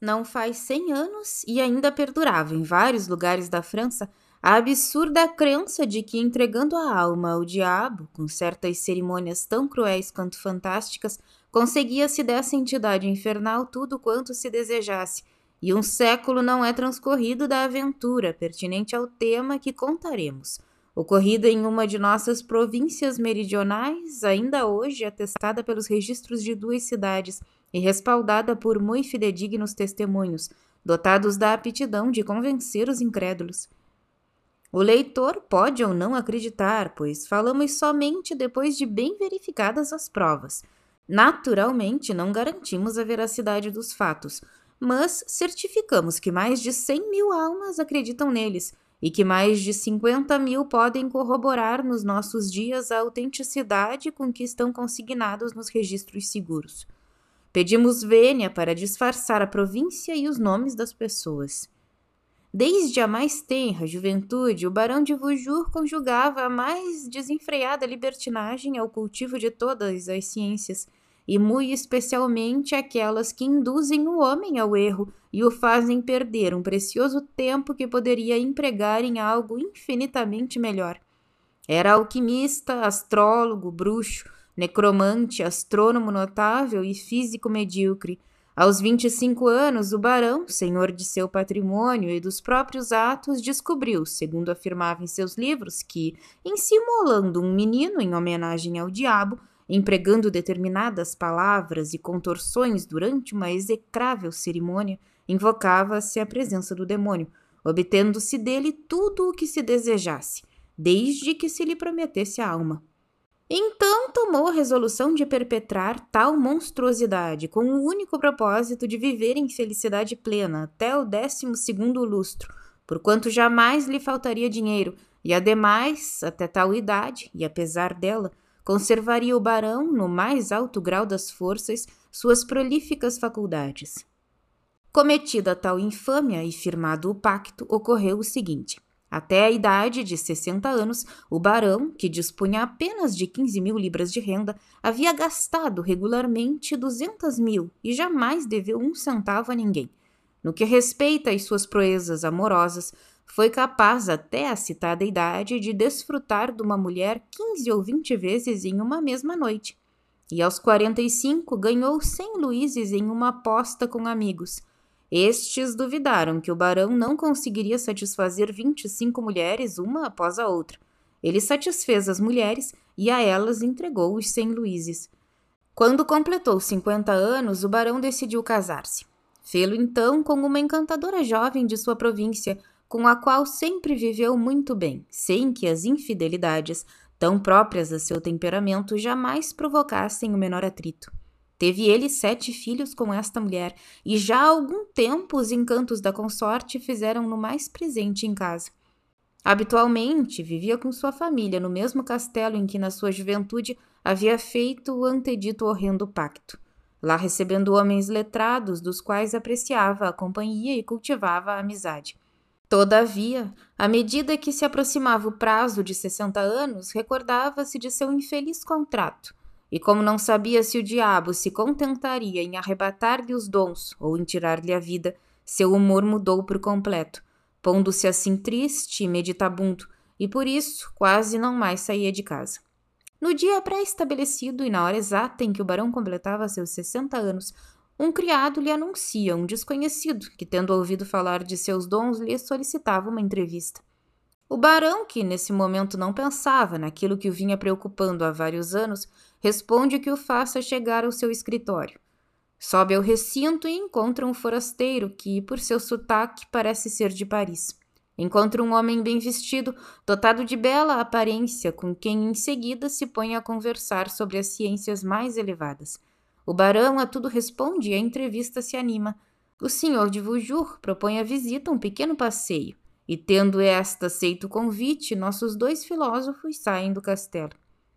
Não faz cem anos e ainda perdurava em vários lugares da França a absurda crença de que entregando a alma ao diabo, com certas cerimônias tão cruéis quanto fantásticas, conseguia-se dessa entidade infernal tudo quanto se desejasse, e um século não é transcorrido da aventura pertinente ao tema que contaremos, ocorrida em uma de nossas províncias meridionais, ainda hoje atestada pelos registros de duas cidades e respaldada por muito fidedignos testemunhos, dotados da aptidão de convencer os incrédulos. O leitor pode ou não acreditar, pois falamos somente depois de bem verificadas as provas. Naturalmente, não garantimos a veracidade dos fatos, mas certificamos que mais de 100 mil almas acreditam neles e que mais de 50 mil podem corroborar nos nossos dias a autenticidade com que estão consignados nos registros seguros. Pedimos vênia para disfarçar a província e os nomes das pessoas. Desde a mais tenra juventude, o barão de Vujur conjugava a mais desenfreada libertinagem ao cultivo de todas as ciências, e muito especialmente aquelas que induzem o homem ao erro e o fazem perder um precioso tempo que poderia empregar em algo infinitamente melhor. Era alquimista, astrólogo, bruxo, necromante, astrônomo notável e físico medíocre aos 25 anos, o barão, senhor de seu patrimônio e dos próprios atos, descobriu, segundo afirmava em seus livros, que, em simulando um menino em homenagem ao diabo, empregando determinadas palavras e contorções durante uma execrável cerimônia, invocava-se a presença do demônio, obtendo-se dele tudo o que se desejasse, desde que se lhe prometesse a alma. Então tomou a resolução de perpetrar tal monstruosidade, com o único propósito de viver em felicidade plena até o décimo segundo lustro, porquanto jamais lhe faltaria dinheiro, e ademais, até tal idade, e apesar dela, conservaria o barão, no mais alto grau das forças, suas prolíficas faculdades. Cometida tal infâmia e firmado o pacto, ocorreu o seguinte. Até a idade de 60 anos, o barão, que dispunha apenas de 15 mil libras de renda, havia gastado regularmente 200 mil e jamais deveu um centavo a ninguém. No que respeita às suas proezas amorosas, foi capaz até a citada idade de desfrutar de uma mulher 15 ou 20 vezes em uma mesma noite. E aos 45 ganhou 100 luíses em uma aposta com amigos. Estes duvidaram que o barão não conseguiria satisfazer 25 mulheres uma após a outra. Ele satisfez as mulheres e a elas entregou os 100 luíses. Quando completou 50 anos, o barão decidiu casar-se. Fê-lo então com uma encantadora jovem de sua província, com a qual sempre viveu muito bem, sem que as infidelidades, tão próprias a seu temperamento, jamais provocassem o menor atrito. Teve ele sete filhos com esta mulher, e já há algum tempo os encantos da consorte fizeram-no mais presente em casa. Habitualmente vivia com sua família no mesmo castelo em que na sua juventude havia feito o antedito horrendo pacto, lá recebendo homens letrados dos quais apreciava a companhia e cultivava a amizade. Todavia, à medida que se aproximava o prazo de sessenta anos, recordava-se de seu infeliz contrato e como não sabia se o diabo se contentaria em arrebatar-lhe os dons ou em tirar-lhe a vida, seu humor mudou por completo, pondo-se assim triste e meditabundo, e por isso quase não mais saía de casa. No dia pré-estabelecido e na hora exata em que o barão completava seus sessenta anos, um criado lhe anuncia um desconhecido que, tendo ouvido falar de seus dons, lhe solicitava uma entrevista. O barão, que nesse momento não pensava naquilo que o vinha preocupando há vários anos, responde que o faça chegar ao seu escritório. Sobe ao recinto e encontra um forasteiro que, por seu sotaque, parece ser de Paris. Encontra um homem bem vestido, dotado de bela aparência, com quem em seguida se põe a conversar sobre as ciências mais elevadas. O barão a tudo responde e a entrevista se anima. O senhor de Vujur propõe a visita a um pequeno passeio. E tendo esta aceito o convite, nossos dois filósofos saem do castelo.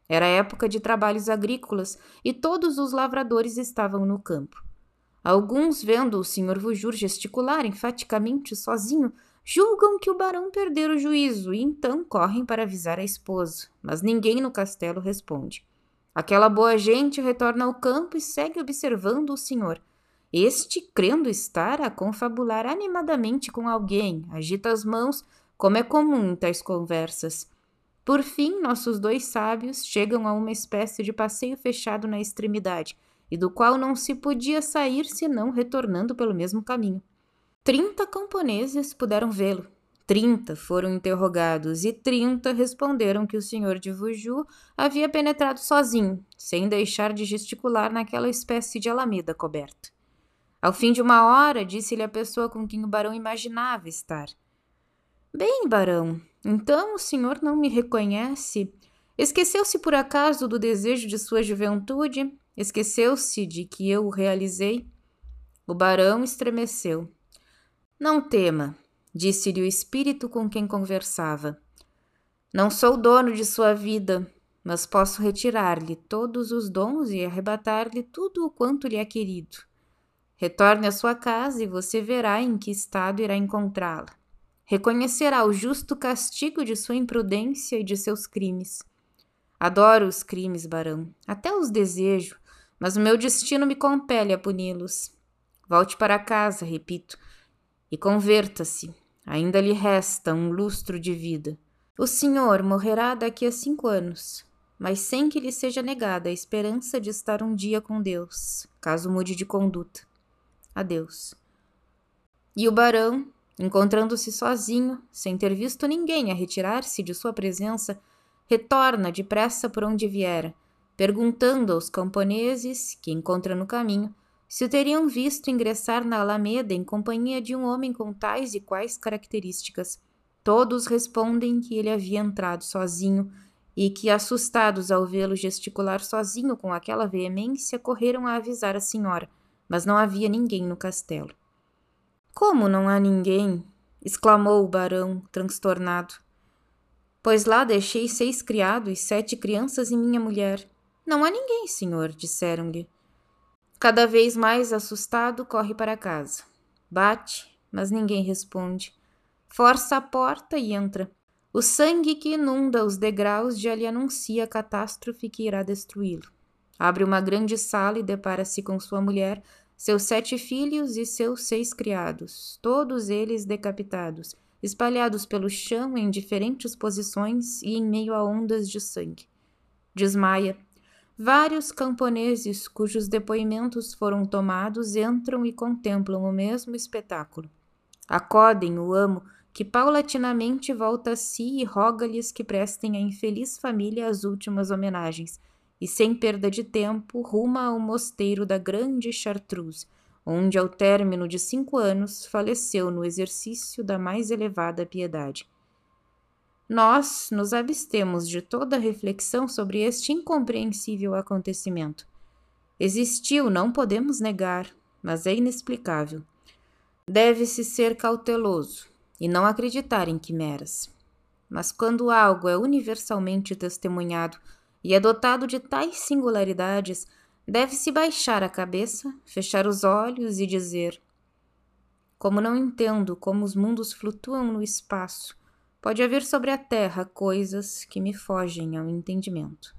Era época de trabalhos agrícolas e todos os lavradores estavam no campo. Alguns, vendo o senhor Vujur gesticular enfaticamente sozinho, julgam que o barão perdeu o juízo e então correm para avisar a esposa, mas ninguém no castelo responde. Aquela boa gente retorna ao campo e segue observando o senhor. Este, crendo estar a confabular animadamente com alguém, agita as mãos, como é comum em tais conversas. Por fim, nossos dois sábios chegam a uma espécie de passeio fechado na extremidade, e do qual não se podia sair senão retornando pelo mesmo caminho. Trinta camponeses puderam vê-lo. Trinta foram interrogados e trinta responderam que o senhor de Vuju havia penetrado sozinho, sem deixar de gesticular naquela espécie de alameda coberta. Ao fim de uma hora, disse-lhe a pessoa com quem o barão imaginava estar. Bem, barão, então o senhor não me reconhece? Esqueceu-se por acaso do desejo de sua juventude? Esqueceu-se de que eu o realizei? O barão estremeceu. Não tema, disse-lhe o espírito com quem conversava. Não sou dono de sua vida, mas posso retirar-lhe todos os dons e arrebatar-lhe tudo o quanto lhe é querido. Retorne à sua casa e você verá em que estado irá encontrá-la. Reconhecerá o justo castigo de sua imprudência e de seus crimes. Adoro os crimes, barão, até os desejo, mas o meu destino me compele a puni-los. Volte para casa, repito, e converta-se. Ainda lhe resta um lustro de vida. O senhor morrerá daqui a cinco anos, mas sem que lhe seja negada a esperança de estar um dia com Deus, caso mude de conduta. Adeus. E o barão, encontrando-se sozinho, sem ter visto ninguém a retirar-se de sua presença, retorna depressa por onde viera, perguntando aos camponeses, que encontra no caminho, se o teriam visto ingressar na Alameda em companhia de um homem com tais e quais características. Todos respondem que ele havia entrado sozinho e que, assustados ao vê-lo gesticular sozinho com aquela veemência, correram a avisar a senhora mas não havia ninguém no castelo. Como não há ninguém? exclamou o barão, transtornado. Pois lá deixei seis criados, sete crianças e minha mulher. Não há ninguém, senhor, disseram-lhe. Cada vez mais assustado, corre para casa. Bate, mas ninguém responde. Força a porta e entra. O sangue que inunda os degraus já lhe anuncia a catástrofe que irá destruí-lo. Abre uma grande sala e depara-se com sua mulher, seus sete filhos e seus seis criados, todos eles decapitados, espalhados pelo chão em diferentes posições e em meio a ondas de sangue. Desmaia. Vários camponeses cujos depoimentos foram tomados entram e contemplam o mesmo espetáculo. Acodem o amo, que paulatinamente volta a si e roga-lhes que prestem à infeliz família as últimas homenagens e, sem perda de tempo, ruma ao mosteiro da Grande Chartreuse, onde, ao término de cinco anos, faleceu no exercício da mais elevada piedade. Nós nos abstemos de toda reflexão sobre este incompreensível acontecimento. Existiu, não podemos negar, mas é inexplicável. Deve-se ser cauteloso e não acreditar em quimeras. Mas quando algo é universalmente testemunhado e é dotado de tais singularidades, deve-se baixar a cabeça, fechar os olhos e dizer: Como não entendo como os mundos flutuam no espaço, pode haver sobre a terra coisas que me fogem ao entendimento.